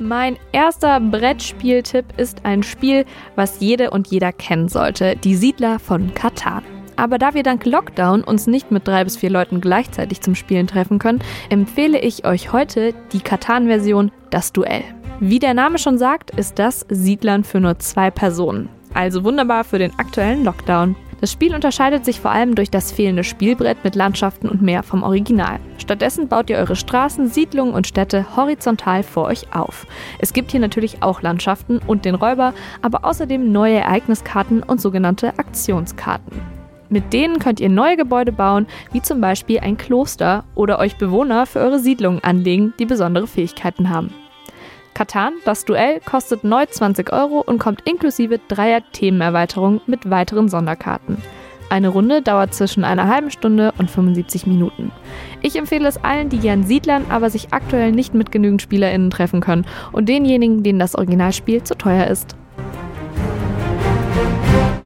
Mein erster Brettspieltipp ist ein Spiel, was jede und jeder kennen sollte, die Siedler von Katan. Aber da wir dank Lockdown uns nicht mit drei bis vier Leuten gleichzeitig zum Spielen treffen können, empfehle ich euch heute die Katan-Version Das Duell. Wie der Name schon sagt, ist das Siedlern für nur zwei Personen. Also wunderbar für den aktuellen Lockdown. Das Spiel unterscheidet sich vor allem durch das fehlende Spielbrett mit Landschaften und mehr vom Original. Stattdessen baut ihr eure Straßen, Siedlungen und Städte horizontal vor euch auf. Es gibt hier natürlich auch Landschaften und den Räuber, aber außerdem neue Ereigniskarten und sogenannte Aktionskarten. Mit denen könnt ihr neue Gebäude bauen, wie zum Beispiel ein Kloster oder euch Bewohner für eure Siedlungen anlegen, die besondere Fähigkeiten haben. Katan, das Duell, kostet neu 20 Euro und kommt inklusive dreier Themenerweiterung mit weiteren Sonderkarten. Eine Runde dauert zwischen einer halben Stunde und 75 Minuten. Ich empfehle es allen, die gern Siedlern, aber sich aktuell nicht mit genügend SpielerInnen treffen können und denjenigen, denen das Originalspiel zu teuer ist.